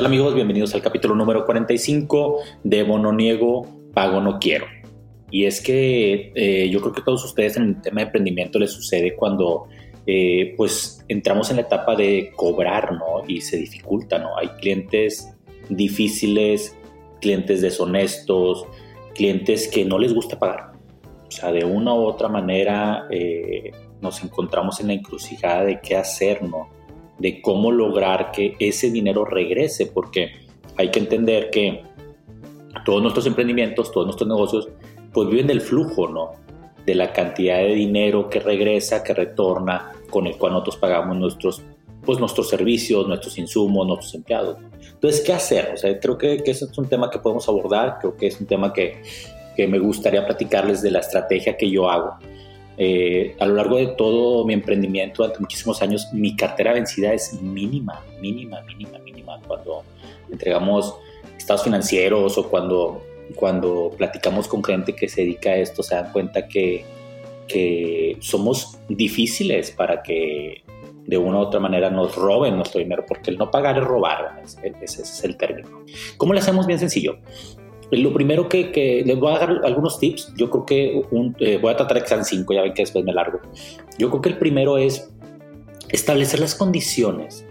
Tal amigos? Bienvenidos al capítulo número 45 de Bono Niego, Pago No Quiero. Y es que eh, yo creo que a todos ustedes en el tema de emprendimiento les sucede cuando eh, pues entramos en la etapa de cobrar, ¿no? Y se dificulta, ¿no? Hay clientes difíciles, clientes deshonestos, clientes que no les gusta pagar. O sea, de una u otra manera eh, nos encontramos en la encrucijada de qué hacer, ¿no? De cómo lograr que ese dinero regrese, porque hay que entender que todos nuestros emprendimientos, todos nuestros negocios, pues viven del flujo, ¿no? De la cantidad de dinero que regresa, que retorna, con el cual nosotros pagamos nuestros, pues nuestros servicios, nuestros insumos, nuestros empleados. Entonces, ¿qué hacer? O sea, creo que, que ese es un tema que podemos abordar, creo que es un tema que, que me gustaría platicarles de la estrategia que yo hago eh, a lo largo de todo mi emprendimiento, durante muchísimos años, mi cartera vencida es mínima, mínima, mínima, mínima. Cuando entregamos estados financieros o cuando, cuando platicamos con gente que se dedica a esto, se dan cuenta que, que somos difíciles para que de una u otra manera nos roben nuestro dinero, porque el no pagar es robar, ese es el término. ¿Cómo le hacemos bien sencillo? Lo primero que, les voy a dar algunos tips, yo creo que eh, voy a tratar que sean cinco, ya ven que después me largo. Yo creo que el primero es establecer las condiciones,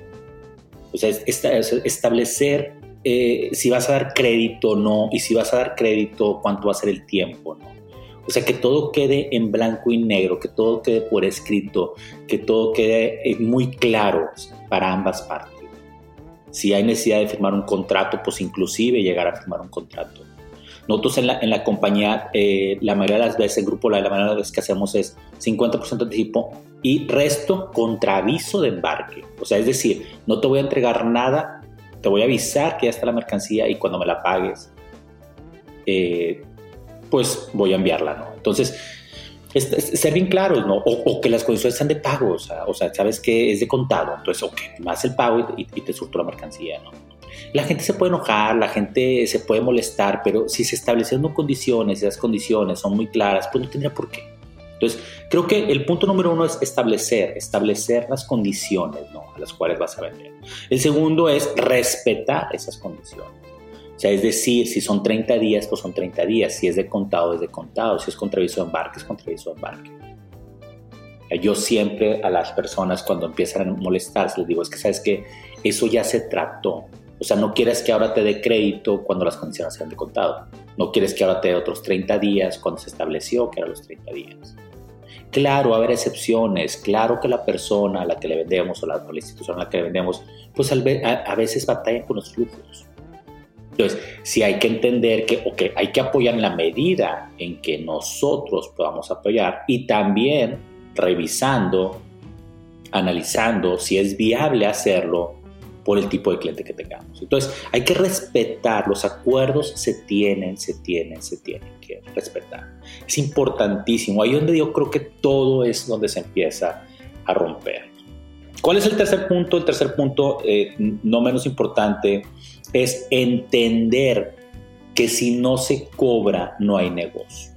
o sea, establecer eh, si vas a dar crédito o no, y si vas a dar crédito, cuánto va a ser el tiempo, ¿no? O sea, que todo quede en blanco y negro, que todo quede por escrito, que todo quede eh, muy claro para ambas partes. Si hay necesidad de firmar un contrato, pues inclusive llegar a firmar un contrato. Nosotros en la, en la compañía, eh, la mayoría de las veces, el grupo, la, la mayoría de las veces que hacemos es 50% de anticipo y resto contra aviso de embarque. O sea, es decir, no te voy a entregar nada, te voy a avisar que ya está la mercancía y cuando me la pagues, eh, pues voy a enviarla, ¿no? Entonces, ser bien claros, ¿no? O, que las condiciones sean de pago, o sea, o sea, sabes que es de contado, entonces, ok, más el pago y, y te surto la mercancía, ¿no? La gente se puede enojar, la gente se puede molestar, pero si se establecen condiciones esas condiciones son muy claras, pues no tendría por qué. Entonces, creo que el punto número uno es establecer, establecer las condiciones ¿no? a las cuales vas a vender. El segundo es respetar esas condiciones. O sea, es decir, si son 30 días, pues son 30 días. Si es de contado, es de contado. Si es contraviso de embarque, es contraviso de embarque. Yo siempre a las personas cuando empiezan a molestarse les digo, es que sabes que eso ya se trató. O sea, no quieres que ahora te dé crédito cuando las condiciones sean de contado. No quieres que ahora te dé otros 30 días cuando se estableció que eran los 30 días. Claro, a haber excepciones. Claro que la persona a la que le vendemos o la, institución a la que le vendemos, pues a, veces batalla con los flujos. Entonces, sí hay que entender que okay, hay que apoyar en la medida en que nosotros podamos apoyar y también revisando, analizando si es viable hacerlo por el tipo de cliente que tengamos. Entonces, hay que respetar, los acuerdos se tienen, se tienen, se tienen que respetar. Es importantísimo, ahí donde yo creo que todo es donde se empieza a romper. ¿Cuál es el tercer punto? El tercer punto, eh, no menos importante, es entender que si no se cobra, no hay negocio.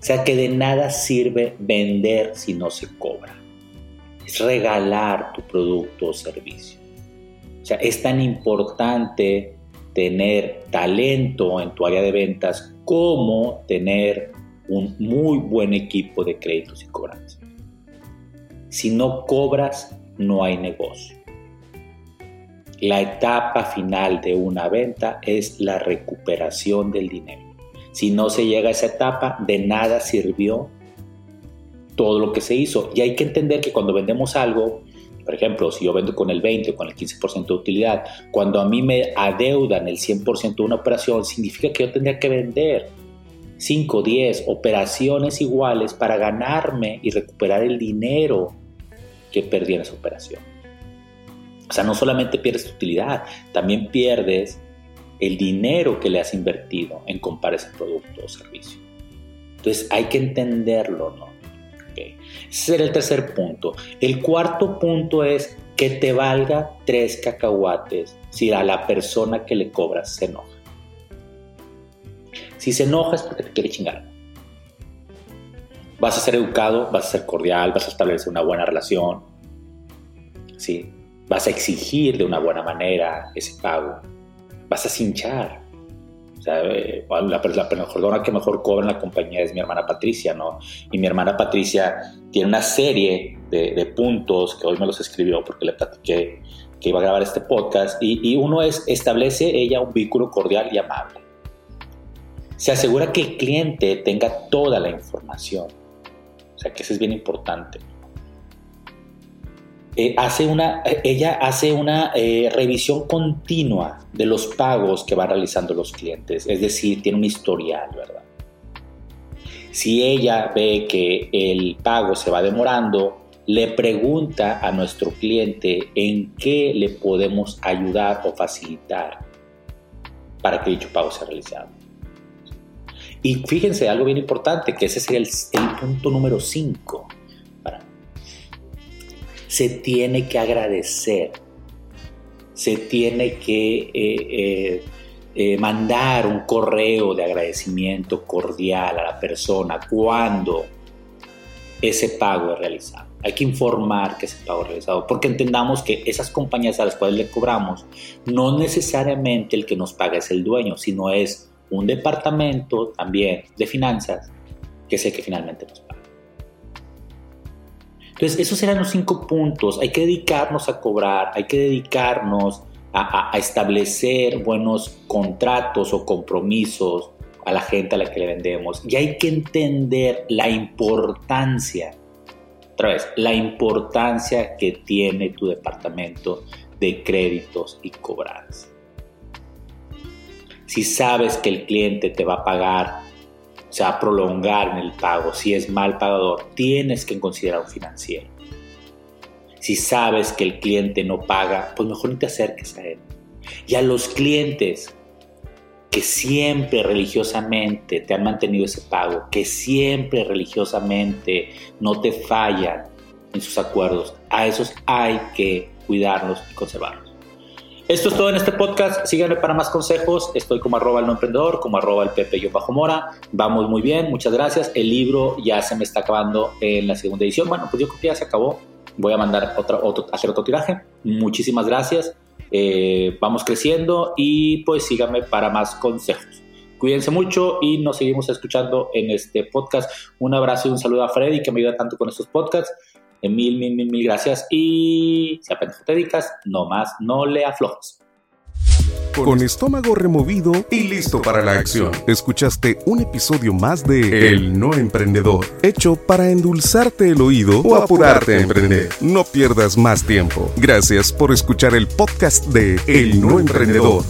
O sea que de nada sirve vender si no se cobra es regalar tu producto o servicio. O sea, es tan importante tener talento en tu área de ventas como tener un muy buen equipo de créditos y cobranzas. Si no cobras, no hay negocio. La etapa final de una venta es la recuperación del dinero. Si no se llega a esa etapa, de nada sirvió todo lo que se hizo. Y hay que entender que cuando vendemos algo, por ejemplo, si yo vendo con el 20 o con el 15% de utilidad, cuando a mí me adeudan el 100% de una operación, significa que yo tendría que vender 5, 10 operaciones iguales para ganarme y recuperar el dinero que perdí en esa operación. O sea, no solamente pierdes tu utilidad, también pierdes el dinero que le has invertido en comprar ese producto o servicio. Entonces hay que entenderlo, ¿no? Ese sería el tercer punto. El cuarto punto es que te valga tres cacahuates si a la persona que le cobras se enoja. Si se enoja es porque te quiere chingar. Vas a ser educado, vas a ser cordial, vas a establecer una buena relación. ¿sí? Vas a exigir de una buena manera ese pago. Vas a cinchar. O sea, eh, la, la persona que mejor cobra en la compañía es mi hermana Patricia, ¿no? Y mi hermana Patricia tiene una serie de, puntos que hoy me los escribió porque le platiqué que iba a grabar este podcast. Y, y uno es, establece ella un vínculo cordial y amable. Se asegura que el cliente tenga toda la información. O sea, que eso es bien importante. Eh, hace una, ella hace una eh, revisión continua de los pagos que van realizando los clientes, es decir, tiene un historial, ¿verdad? Si ella ve que el pago se va demorando, le pregunta a nuestro cliente en qué le podemos ayudar o facilitar para que dicho pago sea realizado. Y fíjense, algo bien importante, que ese sería el, punto número 5 se tiene que agradecer, se tiene que eh, eh, eh, mandar un correo de agradecimiento cordial a la persona cuando ese pago es realizado. Hay que informar que ese pago es realizado, porque entendamos que esas compañías a las cuales le cobramos, no necesariamente el que nos paga es el dueño, sino es un departamento también de finanzas que el que finalmente nos paga. Entonces, esos eran los cinco puntos. Hay que dedicarnos a cobrar, hay que dedicarnos a, establecer buenos contratos o compromisos a la gente a la que le vendemos. Y hay que entender la importancia, otra vez, la importancia que tiene tu departamento de créditos y cobranzas. Si sabes que el cliente te va a pagar se va a prolongar en el pago, si es mal pagador, tienes que considerar un financiero. Si sabes que el cliente no paga, pues mejor no te acerques a él. Y a los clientes que siempre religiosamente te han mantenido ese pago, que siempre religiosamente no te fallan en sus acuerdos, a esos hay que cuidarlos y conservarlos. Esto es todo en este podcast. Síganme para más consejos. Estoy como arroba el no emprendedor, como arroba el pepe yo bajo mora. Vamos muy bien, muchas gracias. El libro ya se me está acabando en la segunda edición. Bueno, pues yo creo que ya se acabó. Voy a mandar otra, otro, hacer otro tiraje. Muchísimas gracias. Eh, vamos creciendo y pues síganme para más consejos. Cuídense mucho y nos seguimos escuchando en este podcast. Un abrazo y un saludo a Freddy que me ayuda tanto con estos podcasts. Mil, mil, mil, mil gracias. Y si apenas te dedicas, no más, no le aflojes. Con estómago removido y listo para la acción. Escuchaste un episodio más de El No Emprendedor, hecho para endulzarte el oído o apurarte a emprender. No pierdas más tiempo. Gracias por escuchar el podcast de El No Emprendedor.